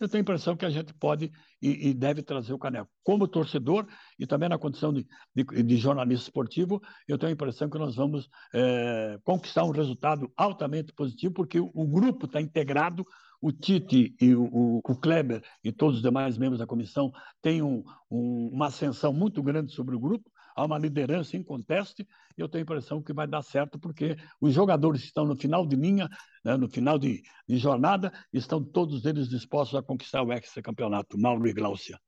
eu tenho a impressão que a gente pode e, e, deve trazer o caneco. Como torcedor e também na condição de, de, de jornalista esportivo, eu tenho a impressão que nós vamos é, conquistar um resultado altamente positivo, porque o, o grupo está integrado, o Tite e o, o, Kleber e todos os demais membros da comissão têm um, um, uma ascensão muito grande sobre o grupo, há uma liderança em conteste, e eu tenho a impressão que vai dar certo, porque os jogadores estão no final de linha, né, no final de, de, jornada, estão todos eles dispostos a conquistar o ex-campeonato, Mauro e Glaucia.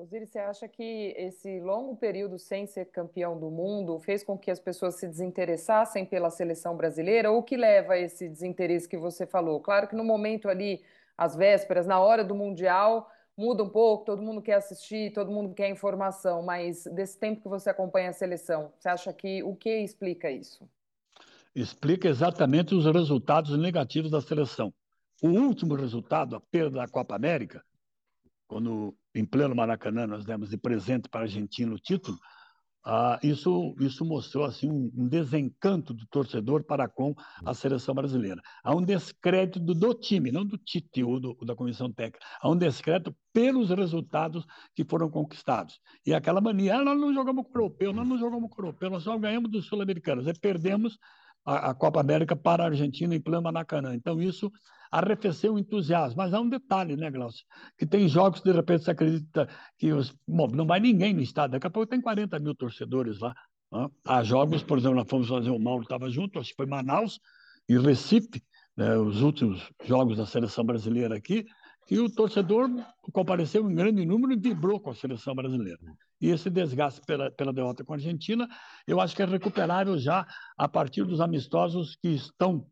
Osiris, você acha que esse longo período sem ser campeão do mundo fez com que as pessoas se desinteressassem pela seleção brasileira? Ou o que leva a esse desinteresse que você falou? Claro que no momento ali, às vésperas, na hora do Mundial, muda um pouco, todo mundo quer assistir, todo mundo quer informação, mas desse tempo que você acompanha a seleção, você acha que o que explica isso? Explica exatamente os resultados negativos da seleção. O último resultado, a perda da Copa América, quando em pleno Maracanã nós demos de presente para a Argentina o título, ah, isso, isso mostrou assim um, desencanto do torcedor para com a seleção brasileira. Há um descrédito do, do time, não do Tite ou do, da comissão técnica. Há um descrédito pelos resultados que foram conquistados. E aquela mania, ah, nós não jogamos com o europeu, nós não jogamos com o europeu, nós só ganhamos dos sul-americanos. E perdemos a, a, Copa América para a Argentina em pleno Maracanã. Então, isso arrefeceu o entusiasmo. Mas há um detalhe, né, Glaucio? Que tem jogos de repente, você acredita que os... Bom, não vai ninguém no estádio. Daqui a pouco tem 40 mil torcedores lá. Né? Há jogos, por exemplo, nós fomos fazer o Mauro estava junto, acho que foi Manaus e Recife, né, os últimos jogos da seleção brasileira aqui, que o torcedor compareceu em grande número e vibrou com a seleção brasileira. E esse desgaste pela, pela derrota com a Argentina, eu acho que é recuperável já a partir dos amistosos que estão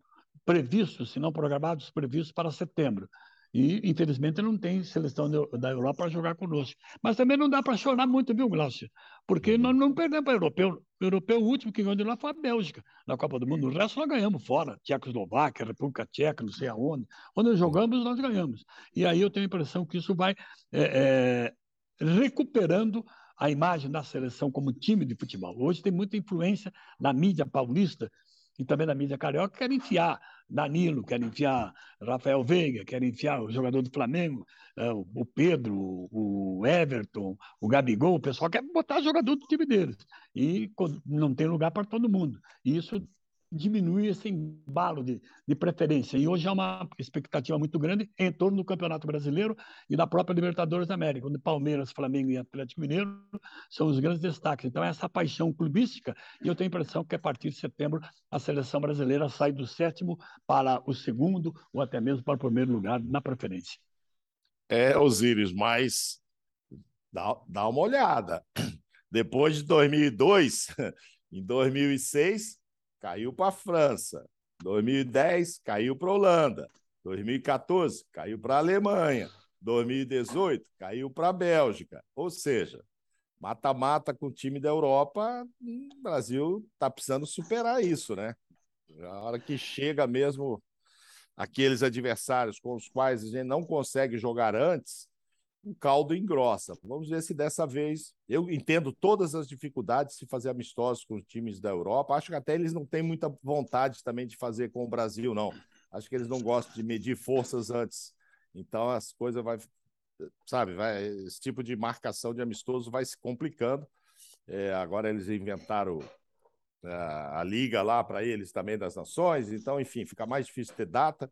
previstos, se não programados, previstos para setembro. E, infelizmente, não tem seleção da Europa para jogar conosco. Mas também não dá para chorar muito, viu, Glaucio? Porque nós não perdemos para o europeu. O europeu, último que ganhou de lá foi a Bélgica, na Copa do Mundo. O resto nós ganhamos fora. Tchecoslováquia, República Tcheca, não sei aonde. Onde jogamos, nós ganhamos. E aí eu tenho a impressão que isso vai é, é, recuperando a imagem da seleção como time de futebol. Hoje tem muita influência na mídia paulista e também na mídia carioca, que quer enfiar Danilo, quer enfiar Rafael Veiga, quer enfiar o jogador do Flamengo, é, o Pedro, o Everton, o Gabigol, o pessoal quer botar jogador do time deles. E não tem lugar para todo mundo. E isso diminui esse embalo de, de preferência. E hoje há uma expectativa muito grande em torno do Campeonato Brasileiro e da própria Libertadores da América, onde Palmeiras, Flamengo e Atlético Mineiro são os grandes destaques. Então, essa paixão clubística, e eu tenho a impressão que a partir de setembro a seleção brasileira sai do sétimo para o segundo ou até mesmo para o primeiro lugar na preferência. É, Osíris, mas dá, dá uma olhada. Depois de 2002, em 2006, caiu para a França. 2010, caiu para a Holanda. 2014, caiu para a Alemanha. 2018, caiu para a Bélgica. Ou seja, mata-mata com o time da Europa, o Brasil está precisando superar isso, né? A hora que chega mesmo aqueles adversários com os quais a gente não consegue jogar antes, o caldo engrossa. Vamos ver se dessa vez. Eu entendo todas as dificuldades de fazer amistosos com os times da Europa. Acho que até eles não têm muita vontade também de fazer com o Brasil, não. Acho que eles não gostam de medir forças antes. Então as coisas vai, sabe, vai, esse tipo de marcação de amistoso vai se complicando. É, agora eles inventaram a, é, a liga lá para eles também das nações. Então, enfim, fica mais difícil ter data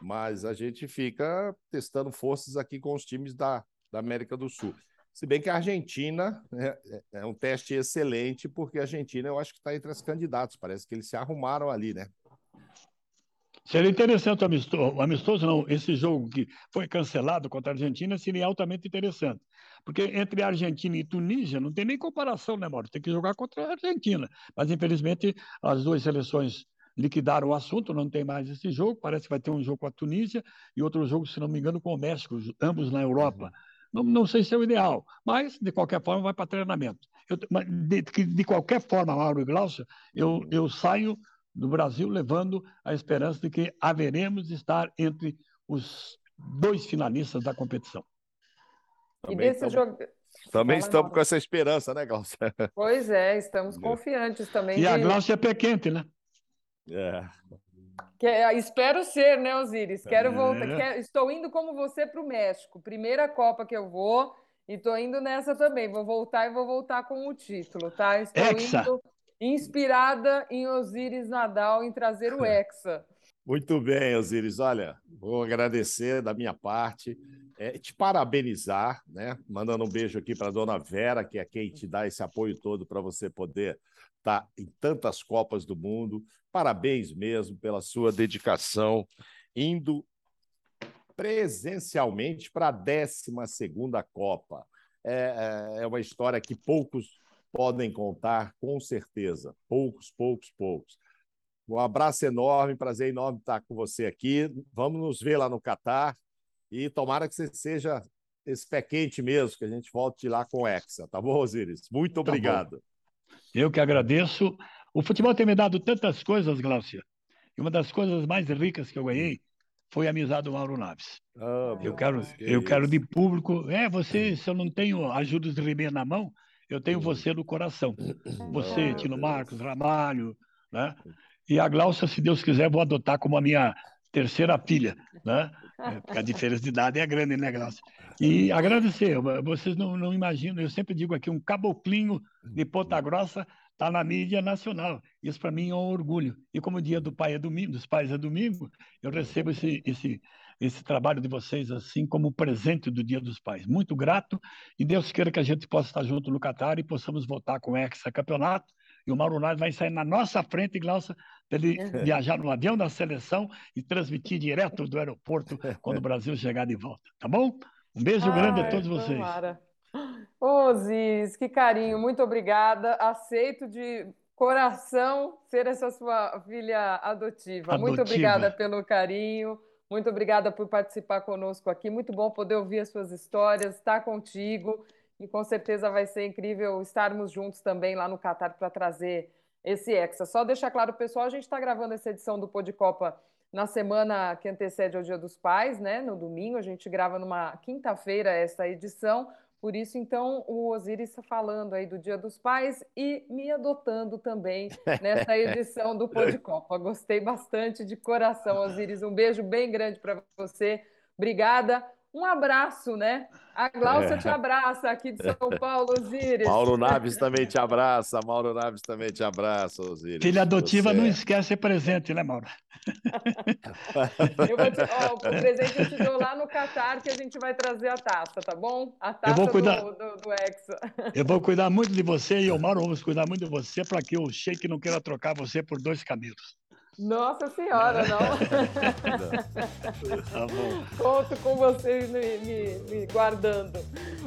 mas a gente fica testando forças aqui com os times da, da América do Sul. Se bem que a Argentina é, é, é um teste excelente, porque a Argentina eu acho que está entre as candidatos, parece que eles se arrumaram ali, né? Seria interessante o amistoso, amistoso não, esse jogo que foi cancelado contra a Argentina seria altamente interessante. Porque entre a Argentina e Tunísia não tem nem comparação, né, Mauro? Tem que jogar contra a Argentina. Mas, infelizmente, as duas seleções liquidaram o assunto, não tem mais esse jogo. Parece que vai ter um jogo com a Tunísia e outro jogo, se não me engano, com o México, ambos na Europa. Uhum. Não, não sei se é o ideal, mas de qualquer forma vai para treinamento. Eu, de, de, qualquer forma, Mauro e Glaucia, eu, uhum. eu saio do Brasil levando a esperança de que haveremos de estar entre os dois finalistas da competição. Também e desse estamos, jogo. Também Fala estamos com essa esperança, né, Glaucia? Pois é, estamos é. confiantes também. E de... a Glaucia é pé quente, né? É. Que, é, espero ser, né, Osiris? Quero é. voltar. Quero, estou indo como você para o México. Primeira Copa que eu vou e estou indo nessa também. Vou voltar e vou voltar com o título, tá? Estou Hexa. indo inspirada em Osiris Nadal em trazer o Hexa. Muito bem, Osiris. Olha, vou agradecer da minha parte, é, te parabenizar, né? Mandando um beijo aqui para a dona Vera, que é quem te dá esse apoio todo para você poder estar tá em tantas Copas do Mundo. Parabéns mesmo pela sua dedicação, indo presencialmente para a 12 Copa. É, é, é uma história que poucos podem contar, com certeza. Poucos, poucos, poucos. Um abraço enorme, prazer enorme estar com você aqui. Vamos nos ver lá no Catar e tomara que você seja esse pé quente mesmo, que a gente volte lá com o Hexa, tá bom, Osiris? Muito tá obrigado. Tá Eu que agradeço. O futebol tem me dado tantas coisas, Glaucia. E uma das coisas mais ricas que eu ganhei foi a amizade do Mauro Naves. Oh, eu quero, que eu quero de público. É, você, se eu não tenho ajudas de Ribeiro na mão, eu tenho você no coração. Você, Tino Marcos, Ramalho, né? E a Glaucia, se Deus quiser, vou adotar como a minha terceira filha, né? É, porque a diferença de idade é grande, né, Glaucia? E agradecer, vocês não, não imaginam, eu sempre digo aqui, um caboclinho de Ponta Grossa está na mídia nacional. Isso para mim é um orgulho. E como o dia do pai é domingo, dos pais é domingo, eu recebo esse, esse, esse trabalho de vocês assim como presente do Dia dos Pais. Muito grato e Deus queira que a gente possa estar junto no Catar e possamos voltar com o Hexa Campeonato. E o Mauro Naves vai sair na nossa frente, Glaucia, ele uhum. viajar no avião da seleção e transmitir direto do aeroporto quando o Brasil chegar de volta. Tá bom? Um beijo Ai, grande a todos vocês. Tomara. Ô, Ziz, que carinho, muito obrigada. Aceito de coração ser essa sua filha adotiva. adotiva. Muito obrigada pelo carinho. Muito obrigada por participar conosco aqui. Muito bom poder ouvir as suas histórias, estar contigo. E com certeza vai ser incrível estarmos juntos também lá no Catar para trazer esse Hexa. Só deixar claro, pessoal, a gente está gravando essa edição do Pô de Copa na semana que antecede ao Dia dos Pais, né? No domingo, a gente grava numa quinta-feira essa edição. Por isso, então, o Osiris está falando aí do Dia dos Pais e me adotando também nessa edição do Pô de Copa. Gostei bastante de coração, Osiris. Um beijo bem grande para você. Obrigada. Um abraço, né? A Glaucia é. te abraça aqui de São Paulo, Osiris. Mauro Naves também te abraça. Mauro Naves também te abraça, Osiris. Filha adotiva Você... não esquece ser presente, né, Mauro? eu vou te, ó, o presente eu te dou lá no Catar que a gente vai trazer a taça, tá bom? A taça eu vou cuidar, do, do, do Hexa. Eu vou cuidar muito de você e o Mauro vamos cuidar muito de você para que o Sheik não queira trocar você por dois camelos. Nossa Senhora, não. tá bom. Conto com vocês me, me, me guardando.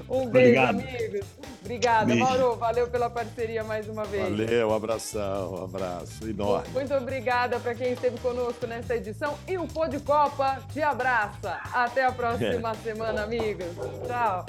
Um beijo, Obrigado. amigos. Obrigada, beijo. Mauro. Valeu pela parceria mais uma vez. Valeu, um abração, um abraço enorme. Muito obrigada para quem esteve conosco nessa edição. E o Pô de Copa te abraça. Até a próxima é. semana, amigos. Tchau.